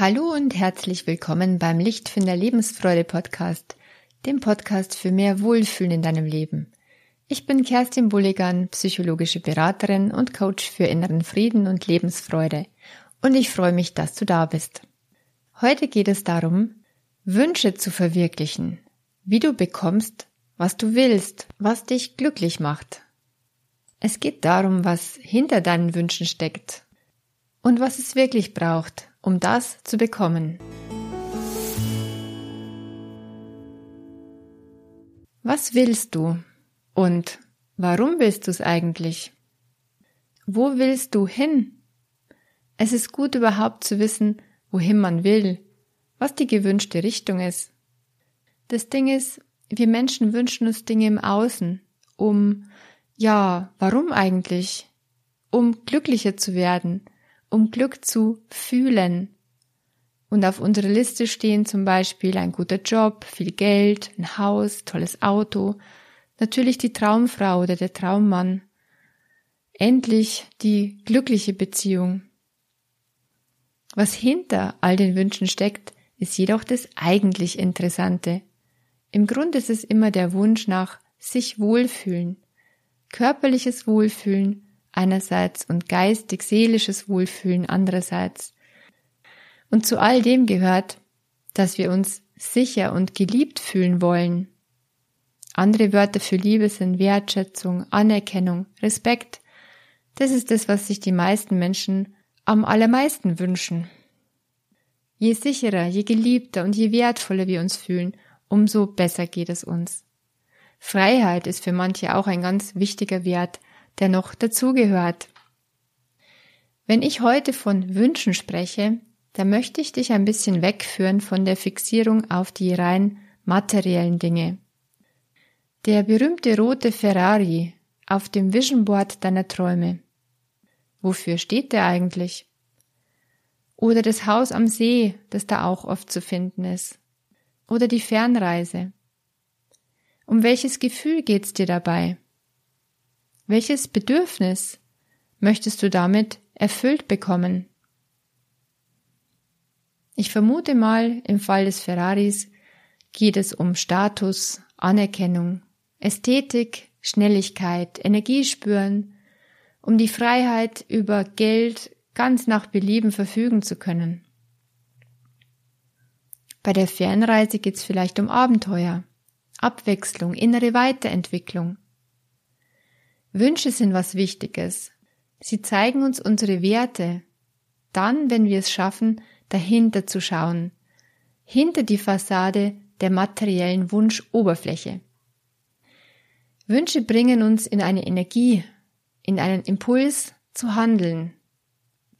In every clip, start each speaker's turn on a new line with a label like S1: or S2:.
S1: Hallo und herzlich willkommen beim Lichtfinder Lebensfreude Podcast, dem Podcast für mehr Wohlfühlen in deinem Leben. Ich bin Kerstin Bulligan, psychologische Beraterin und Coach für inneren Frieden und Lebensfreude und ich freue mich, dass du da bist. Heute geht es darum, Wünsche zu verwirklichen, wie du bekommst, was du willst, was dich glücklich macht. Es geht darum, was hinter deinen Wünschen steckt und was es wirklich braucht, um das zu bekommen. Was willst du und warum willst du es eigentlich? Wo willst du hin? Es ist gut überhaupt zu wissen, wohin man will, was die gewünschte Richtung ist. Das Ding ist, wir Menschen wünschen uns Dinge im Außen, um, ja, warum eigentlich? Um glücklicher zu werden, um Glück zu fühlen. Und auf unserer Liste stehen zum Beispiel ein guter Job, viel Geld, ein Haus, tolles Auto, natürlich die Traumfrau oder der Traummann. Endlich die glückliche Beziehung. Was hinter all den Wünschen steckt, ist jedoch das eigentlich Interessante. Im Grunde ist es immer der Wunsch nach sich wohlfühlen, körperliches Wohlfühlen, einerseits und geistig-seelisches Wohlfühlen andererseits. Und zu all dem gehört, dass wir uns sicher und geliebt fühlen wollen. Andere Wörter für Liebe sind Wertschätzung, Anerkennung, Respekt. Das ist das, was sich die meisten Menschen am allermeisten wünschen. Je sicherer, je geliebter und je wertvoller wir uns fühlen, umso besser geht es uns. Freiheit ist für manche auch ein ganz wichtiger Wert, der noch dazugehört. Wenn ich heute von Wünschen spreche, da möchte ich dich ein bisschen wegführen von der Fixierung auf die rein materiellen Dinge. Der berühmte rote Ferrari auf dem Vision Board deiner Träume. Wofür steht der eigentlich? Oder das Haus am See, das da auch oft zu finden ist. Oder die Fernreise. Um welches Gefühl geht's dir dabei? Welches Bedürfnis möchtest du damit erfüllt bekommen? Ich vermute mal, im Fall des Ferraris geht es um Status, Anerkennung, Ästhetik, Schnelligkeit, Energiespüren, um die Freiheit über Geld ganz nach Belieben verfügen zu können. Bei der Fernreise geht es vielleicht um Abenteuer, Abwechslung, innere Weiterentwicklung, Wünsche sind was Wichtiges. Sie zeigen uns unsere Werte. Dann, wenn wir es schaffen, dahinter zu schauen. Hinter die Fassade der materiellen Wunschoberfläche. Wünsche bringen uns in eine Energie, in einen Impuls zu handeln.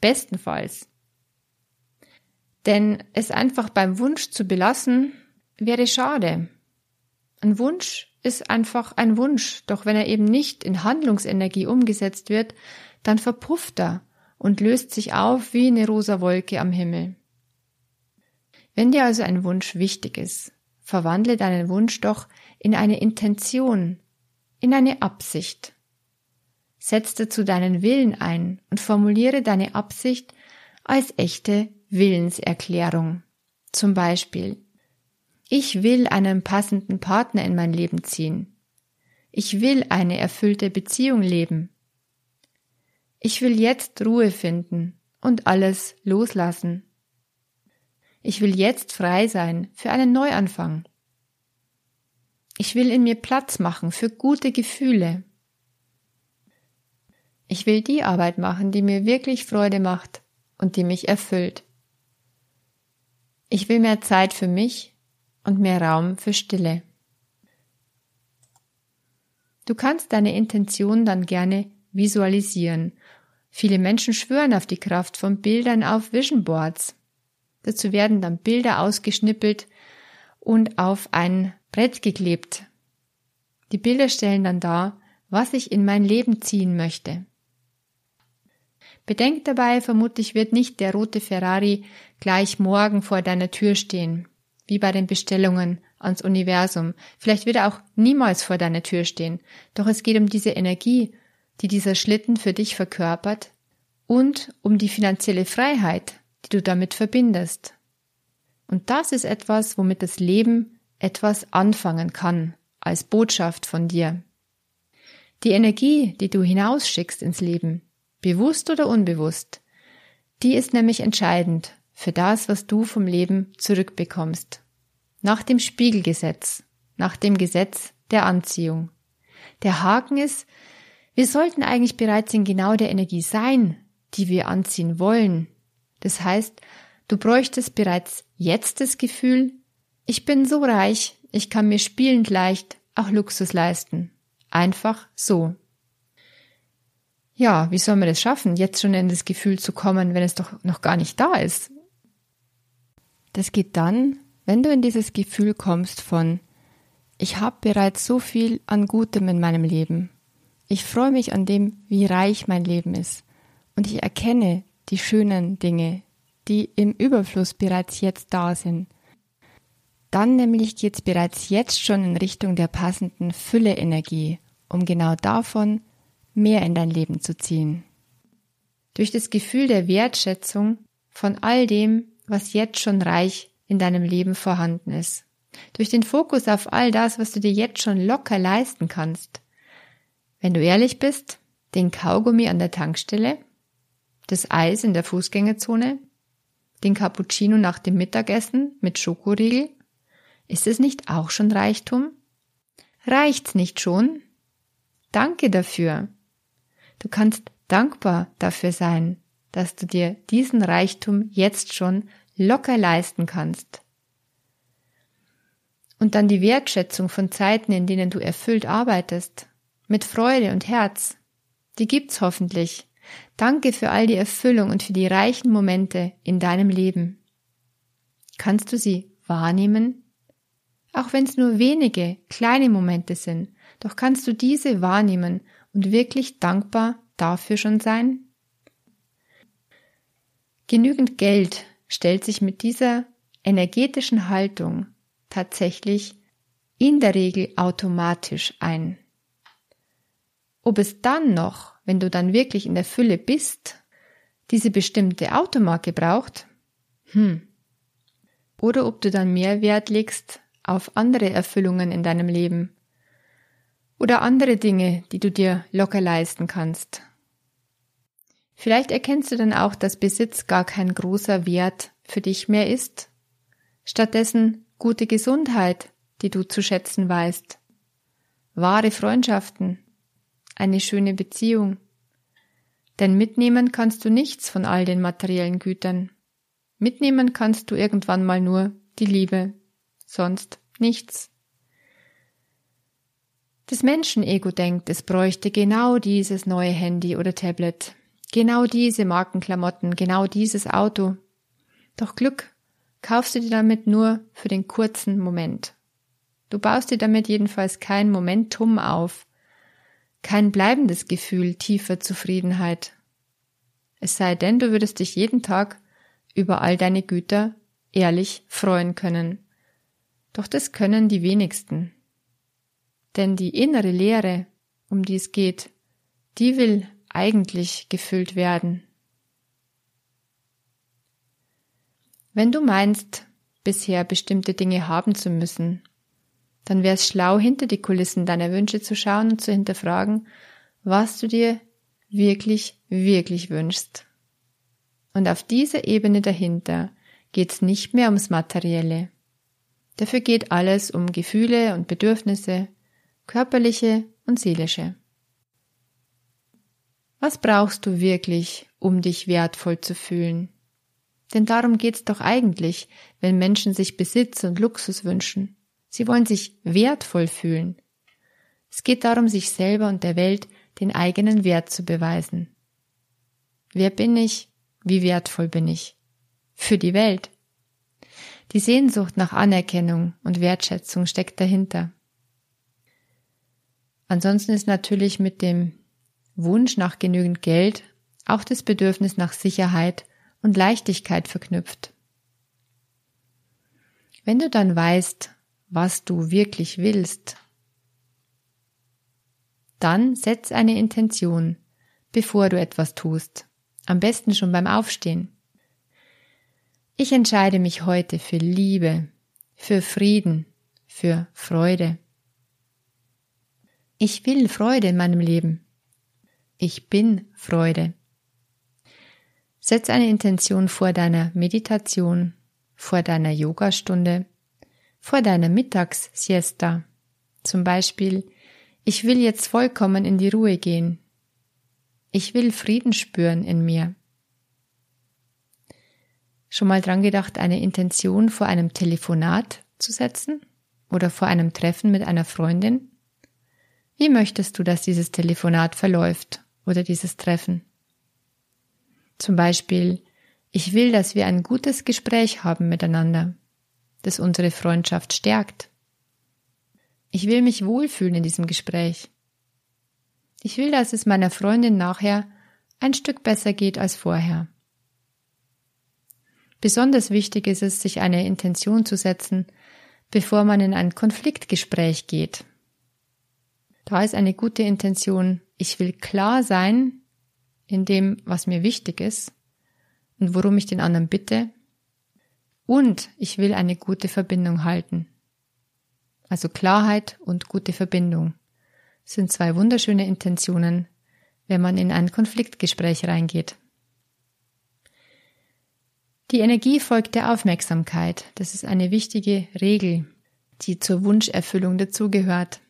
S1: Bestenfalls. Denn es einfach beim Wunsch zu belassen, wäre schade. Ein Wunsch ist einfach ein Wunsch, doch wenn er eben nicht in Handlungsenergie umgesetzt wird, dann verpufft er und löst sich auf wie eine rosa Wolke am Himmel. Wenn dir also ein Wunsch wichtig ist, verwandle deinen Wunsch doch in eine Intention, in eine Absicht. Setz dazu deinen Willen ein und formuliere deine Absicht als echte Willenserklärung. Zum Beispiel, ich will einen passenden Partner in mein Leben ziehen. Ich will eine erfüllte Beziehung leben. Ich will jetzt Ruhe finden und alles loslassen. Ich will jetzt frei sein für einen Neuanfang. Ich will in mir Platz machen für gute Gefühle. Ich will die Arbeit machen, die mir wirklich Freude macht und die mich erfüllt. Ich will mehr Zeit für mich und mehr Raum für Stille. Du kannst deine Intention dann gerne visualisieren. Viele Menschen schwören auf die Kraft von Bildern auf Vision Boards. Dazu werden dann Bilder ausgeschnippelt und auf ein Brett geklebt. Die Bilder stellen dann dar, was ich in mein Leben ziehen möchte. Bedenk dabei, vermutlich wird nicht der rote Ferrari gleich morgen vor deiner Tür stehen wie bei den Bestellungen ans Universum. Vielleicht wird er auch niemals vor deiner Tür stehen. Doch es geht um diese Energie, die dieser Schlitten für dich verkörpert und um die finanzielle Freiheit, die du damit verbindest. Und das ist etwas, womit das Leben etwas anfangen kann, als Botschaft von dir. Die Energie, die du hinausschickst ins Leben, bewusst oder unbewusst, die ist nämlich entscheidend für das, was du vom Leben zurückbekommst. Nach dem Spiegelgesetz, nach dem Gesetz der Anziehung. Der Haken ist, wir sollten eigentlich bereits in genau der Energie sein, die wir anziehen wollen. Das heißt, du bräuchtest bereits jetzt das Gefühl, ich bin so reich, ich kann mir spielend leicht auch Luxus leisten. Einfach so. Ja, wie soll man das schaffen, jetzt schon in das Gefühl zu kommen, wenn es doch noch gar nicht da ist? Das geht dann, wenn du in dieses Gefühl kommst von ich habe bereits so viel an Gutem in meinem Leben. Ich freue mich an dem, wie reich mein Leben ist. Und ich erkenne die schönen Dinge, die im Überfluss bereits jetzt da sind. Dann nämlich geht es bereits jetzt schon in Richtung der passenden Fülle-Energie, um genau davon mehr in dein Leben zu ziehen. Durch das Gefühl der Wertschätzung von all dem, was jetzt schon reich in deinem Leben vorhanden ist. Durch den Fokus auf all das, was du dir jetzt schon locker leisten kannst. Wenn du ehrlich bist, den Kaugummi an der Tankstelle, das Eis in der Fußgängerzone, den Cappuccino nach dem Mittagessen mit Schokoriegel, ist es nicht auch schon Reichtum? Reicht's nicht schon? Danke dafür. Du kannst dankbar dafür sein, dass du dir diesen Reichtum jetzt schon locker leisten kannst. Und dann die Wertschätzung von Zeiten, in denen du erfüllt arbeitest, mit Freude und Herz. Die gibt's hoffentlich. Danke für all die Erfüllung und für die reichen Momente in deinem Leben. Kannst du sie wahrnehmen? Auch wenn es nur wenige kleine Momente sind, doch kannst du diese wahrnehmen und wirklich dankbar dafür schon sein? Genügend Geld stellt sich mit dieser energetischen Haltung tatsächlich in der Regel automatisch ein. Ob es dann noch, wenn du dann wirklich in der Fülle bist, diese bestimmte Automarke braucht, hm. Oder ob du dann mehr Wert legst auf andere Erfüllungen in deinem Leben oder andere Dinge, die du dir locker leisten kannst. Vielleicht erkennst du dann auch, dass Besitz gar kein großer Wert für dich mehr ist. Stattdessen gute Gesundheit, die du zu schätzen weißt, wahre Freundschaften, eine schöne Beziehung. Denn mitnehmen kannst du nichts von all den materiellen Gütern. Mitnehmen kannst du irgendwann mal nur die Liebe, sonst nichts. Das Menschenego denkt, es bräuchte genau dieses neue Handy oder Tablet, genau diese Markenklamotten, genau dieses Auto. Doch Glück kaufst du dir damit nur für den kurzen Moment. Du baust dir damit jedenfalls kein Momentum auf, kein bleibendes Gefühl tiefer Zufriedenheit. Es sei denn, du würdest dich jeden Tag über all deine Güter ehrlich freuen können. Doch das können die wenigsten. Denn die innere Leere, um die es geht, die will eigentlich gefüllt werden. Wenn du meinst, bisher bestimmte Dinge haben zu müssen, dann wäre es schlau, hinter die Kulissen deiner Wünsche zu schauen und zu hinterfragen, was du dir wirklich, wirklich wünschst. Und auf dieser Ebene dahinter geht's nicht mehr ums Materielle. Dafür geht alles um Gefühle und Bedürfnisse, körperliche und seelische. Was brauchst du wirklich, um dich wertvoll zu fühlen? Denn darum geht's doch eigentlich, wenn Menschen sich Besitz und Luxus wünschen. Sie wollen sich wertvoll fühlen. Es geht darum, sich selber und der Welt den eigenen Wert zu beweisen. Wer bin ich? Wie wertvoll bin ich? Für die Welt. Die Sehnsucht nach Anerkennung und Wertschätzung steckt dahinter. Ansonsten ist natürlich mit dem Wunsch nach genügend Geld auch das Bedürfnis nach Sicherheit und Leichtigkeit verknüpft. Wenn du dann weißt, was du wirklich willst, dann setz eine Intention, bevor du etwas tust. Am besten schon beim Aufstehen. Ich entscheide mich heute für Liebe, für Frieden, für Freude. Ich will Freude in meinem Leben. Ich bin Freude. Setz eine Intention vor deiner Meditation, vor deiner Yogastunde, vor deiner Mittagssiesta. Zum Beispiel, ich will jetzt vollkommen in die Ruhe gehen. Ich will Frieden spüren in mir. Schon mal dran gedacht, eine Intention vor einem Telefonat zu setzen oder vor einem Treffen mit einer Freundin? Wie möchtest du, dass dieses Telefonat verläuft oder dieses Treffen? Zum Beispiel, ich will, dass wir ein gutes Gespräch haben miteinander, das unsere Freundschaft stärkt. Ich will mich wohlfühlen in diesem Gespräch. Ich will, dass es meiner Freundin nachher ein Stück besser geht als vorher. Besonders wichtig ist es, sich eine Intention zu setzen, bevor man in ein Konfliktgespräch geht. Da ist eine gute Intention. Ich will klar sein in dem, was mir wichtig ist und worum ich den anderen bitte. Und ich will eine gute Verbindung halten. Also Klarheit und gute Verbindung sind zwei wunderschöne Intentionen, wenn man in ein Konfliktgespräch reingeht. Die Energie folgt der Aufmerksamkeit. Das ist eine wichtige Regel, die zur Wunscherfüllung dazugehört.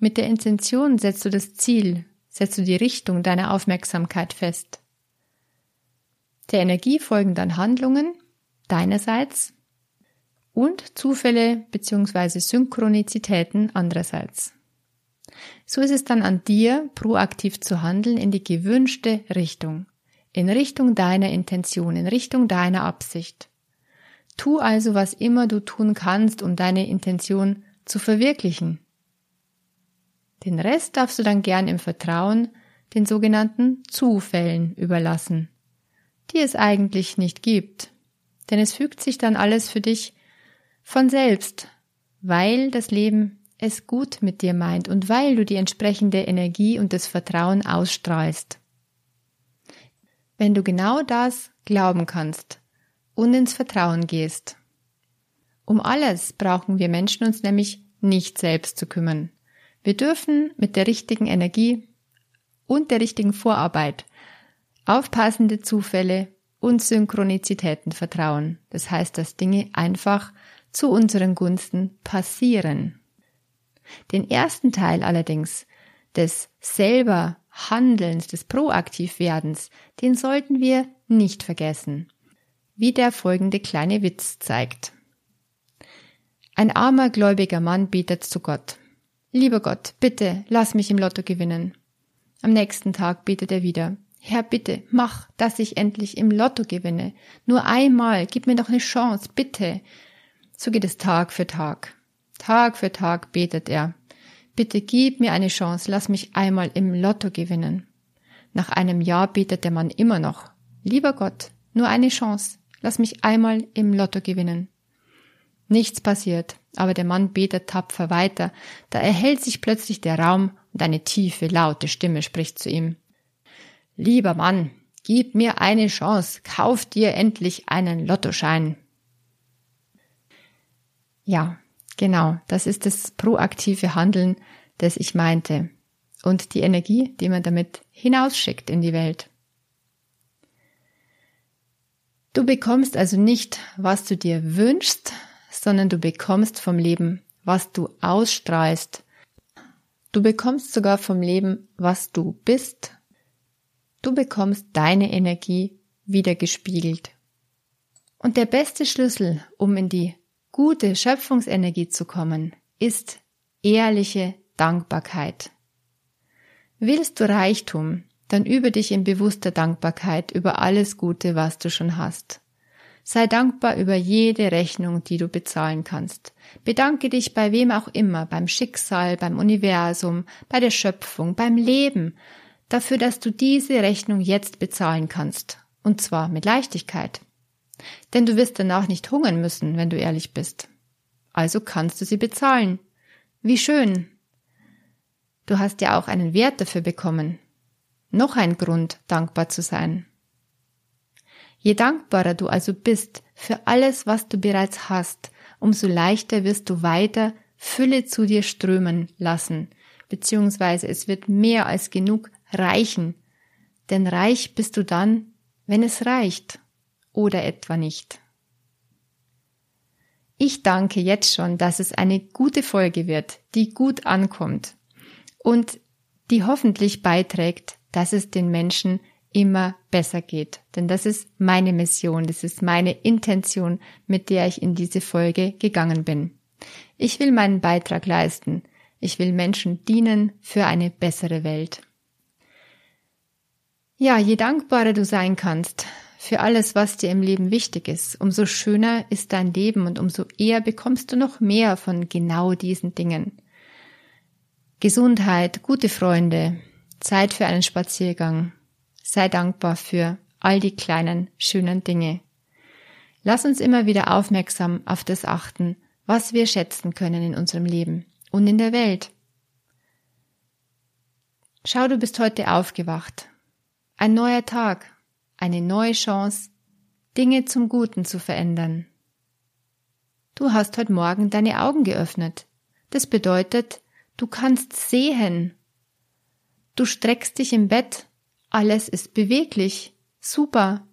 S1: Mit der Intention setzt du das Ziel, setzt du die Richtung deiner Aufmerksamkeit fest. Der Energie folgen dann Handlungen deinerseits und Zufälle bzw. Synchronizitäten andererseits. So ist es dann an dir, proaktiv zu handeln in die gewünschte Richtung, in Richtung deiner Intention, in Richtung deiner Absicht. Tu also, was immer du tun kannst, um deine Intention zu verwirklichen. Den Rest darfst du dann gern im Vertrauen den sogenannten Zufällen überlassen, die es eigentlich nicht gibt. Denn es fügt sich dann alles für dich von selbst, weil das Leben es gut mit dir meint und weil du die entsprechende Energie und das Vertrauen ausstrahlst. Wenn du genau das glauben kannst und ins Vertrauen gehst. Um alles brauchen wir Menschen uns nämlich nicht selbst zu kümmern. Wir dürfen mit der richtigen Energie und der richtigen Vorarbeit auf passende Zufälle und Synchronizitäten vertrauen. Das heißt, dass Dinge einfach zu unseren Gunsten passieren. Den ersten Teil allerdings des selber Handelns, des Proaktivwerdens, den sollten wir nicht vergessen, wie der folgende kleine Witz zeigt. Ein armer gläubiger Mann betet zu Gott. Lieber Gott, bitte lass mich im Lotto gewinnen. Am nächsten Tag betet er wieder. Herr, bitte, mach, dass ich endlich im Lotto gewinne. Nur einmal, gib mir doch eine Chance, bitte. So geht es Tag für Tag. Tag für Tag betet er. Bitte gib mir eine Chance, lass mich einmal im Lotto gewinnen. Nach einem Jahr betet der Mann immer noch. Lieber Gott, nur eine Chance, lass mich einmal im Lotto gewinnen. Nichts passiert, aber der Mann betet tapfer weiter, da erhellt sich plötzlich der Raum und eine tiefe, laute Stimme spricht zu ihm. Lieber Mann, gib mir eine Chance, kauf dir endlich einen Lottoschein. Ja, genau, das ist das proaktive Handeln, das ich meinte. Und die Energie, die man damit hinausschickt in die Welt. Du bekommst also nicht, was du dir wünschst, sondern du bekommst vom Leben, was du ausstrahlst. Du bekommst sogar vom Leben, was du bist. Du bekommst deine Energie wiedergespiegelt. Und der beste Schlüssel, um in die gute Schöpfungsenergie zu kommen, ist ehrliche Dankbarkeit. Willst du Reichtum, dann übe dich in bewusster Dankbarkeit über alles Gute, was du schon hast. Sei dankbar über jede Rechnung, die du bezahlen kannst. Bedanke dich bei wem auch immer, beim Schicksal, beim Universum, bei der Schöpfung, beim Leben, dafür, dass du diese Rechnung jetzt bezahlen kannst. Und zwar mit Leichtigkeit. Denn du wirst danach nicht hungern müssen, wenn du ehrlich bist. Also kannst du sie bezahlen. Wie schön. Du hast ja auch einen Wert dafür bekommen. Noch ein Grund, dankbar zu sein. Je dankbarer du also bist für alles, was du bereits hast, umso leichter wirst du weiter Fülle zu dir strömen lassen, beziehungsweise es wird mehr als genug reichen, denn reich bist du dann, wenn es reicht oder etwa nicht. Ich danke jetzt schon, dass es eine gute Folge wird, die gut ankommt und die hoffentlich beiträgt, dass es den Menschen immer besser geht. Denn das ist meine Mission, das ist meine Intention, mit der ich in diese Folge gegangen bin. Ich will meinen Beitrag leisten. Ich will Menschen dienen für eine bessere Welt. Ja, je dankbarer du sein kannst, für alles, was dir im Leben wichtig ist, umso schöner ist dein Leben und umso eher bekommst du noch mehr von genau diesen Dingen. Gesundheit, gute Freunde, Zeit für einen Spaziergang. Sei dankbar für all die kleinen, schönen Dinge. Lass uns immer wieder aufmerksam auf das achten, was wir schätzen können in unserem Leben und in der Welt. Schau, du bist heute aufgewacht. Ein neuer Tag, eine neue Chance, Dinge zum Guten zu verändern. Du hast heute Morgen deine Augen geöffnet. Das bedeutet, du kannst sehen. Du streckst dich im Bett. Alles ist beweglich. Super.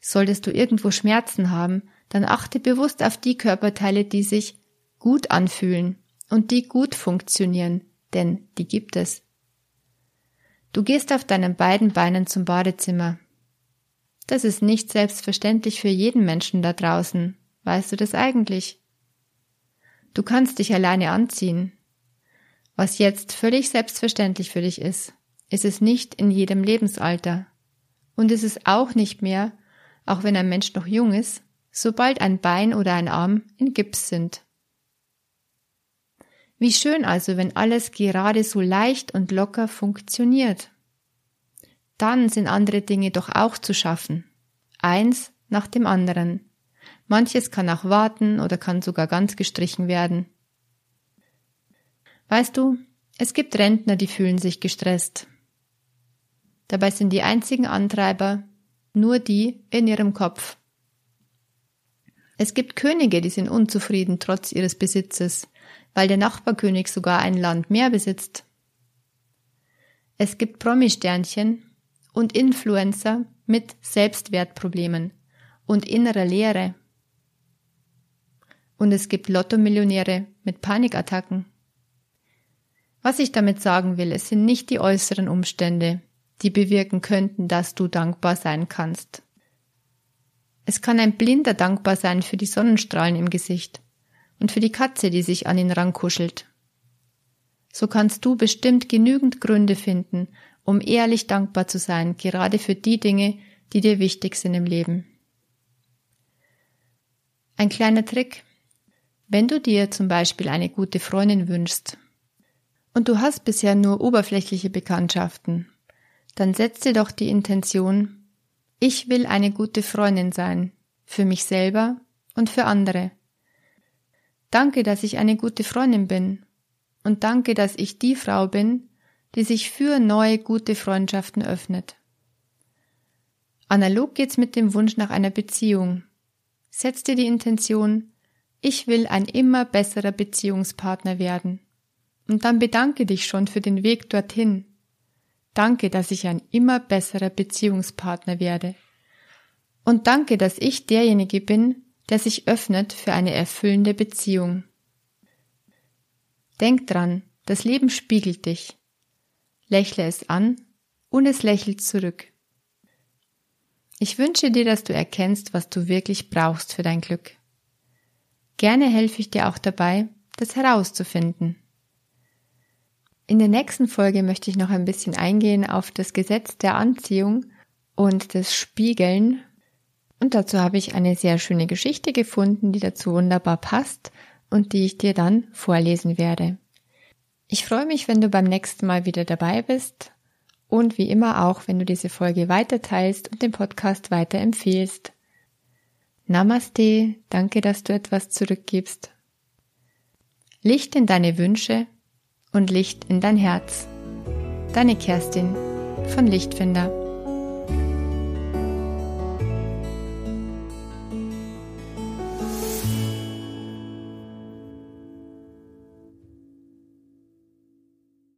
S1: Solltest du irgendwo Schmerzen haben, dann achte bewusst auf die Körperteile, die sich gut anfühlen und die gut funktionieren, denn die gibt es. Du gehst auf deinen beiden Beinen zum Badezimmer. Das ist nicht selbstverständlich für jeden Menschen da draußen. Weißt du das eigentlich? Du kannst dich alleine anziehen. Was jetzt völlig selbstverständlich für dich ist, ist es nicht in jedem Lebensalter. Und ist es auch nicht mehr, auch wenn ein Mensch noch jung ist, sobald ein Bein oder ein Arm in Gips sind. Wie schön also, wenn alles gerade so leicht und locker funktioniert dann sind andere Dinge doch auch zu schaffen. Eins nach dem anderen. Manches kann auch warten oder kann sogar ganz gestrichen werden. Weißt du, es gibt Rentner, die fühlen sich gestresst. Dabei sind die einzigen Antreiber nur die in ihrem Kopf. Es gibt Könige, die sind unzufrieden trotz ihres Besitzes, weil der Nachbarkönig sogar ein Land mehr besitzt. Es gibt Promi-Sternchen, und Influencer mit Selbstwertproblemen und innerer Leere. Und es gibt Lottomillionäre mit Panikattacken. Was ich damit sagen will, es sind nicht die äußeren Umstände, die bewirken könnten, dass du dankbar sein kannst. Es kann ein Blinder dankbar sein für die Sonnenstrahlen im Gesicht und für die Katze, die sich an ihn rankuschelt. So kannst du bestimmt genügend Gründe finden, um ehrlich dankbar zu sein, gerade für die Dinge, die dir wichtig sind im Leben. Ein kleiner Trick. Wenn du dir zum Beispiel eine gute Freundin wünschst und du hast bisher nur oberflächliche Bekanntschaften, dann setz dir doch die Intention, ich will eine gute Freundin sein, für mich selber und für andere. Danke, dass ich eine gute Freundin bin und danke, dass ich die Frau bin, die sich für neue gute Freundschaften öffnet. Analog geht's mit dem Wunsch nach einer Beziehung. Setz dir die Intention, ich will ein immer besserer Beziehungspartner werden. Und dann bedanke dich schon für den Weg dorthin. Danke, dass ich ein immer besserer Beziehungspartner werde. Und danke, dass ich derjenige bin, der sich öffnet für eine erfüllende Beziehung. Denk dran, das Leben spiegelt dich lächle es an und es lächelt zurück. Ich wünsche dir, dass du erkennst, was du wirklich brauchst für dein Glück. Gerne helfe ich dir auch dabei, das herauszufinden. In der nächsten Folge möchte ich noch ein bisschen eingehen auf das Gesetz der Anziehung und das Spiegeln. Und dazu habe ich eine sehr schöne Geschichte gefunden, die dazu wunderbar passt und die ich dir dann vorlesen werde. Ich freue mich, wenn du beim nächsten Mal wieder dabei bist und wie immer auch, wenn du diese Folge weiter teilst und den Podcast weiterempfehlst. Namaste, danke, dass du etwas zurückgibst. Licht in deine Wünsche und Licht in dein Herz. Deine Kerstin von Lichtfinder.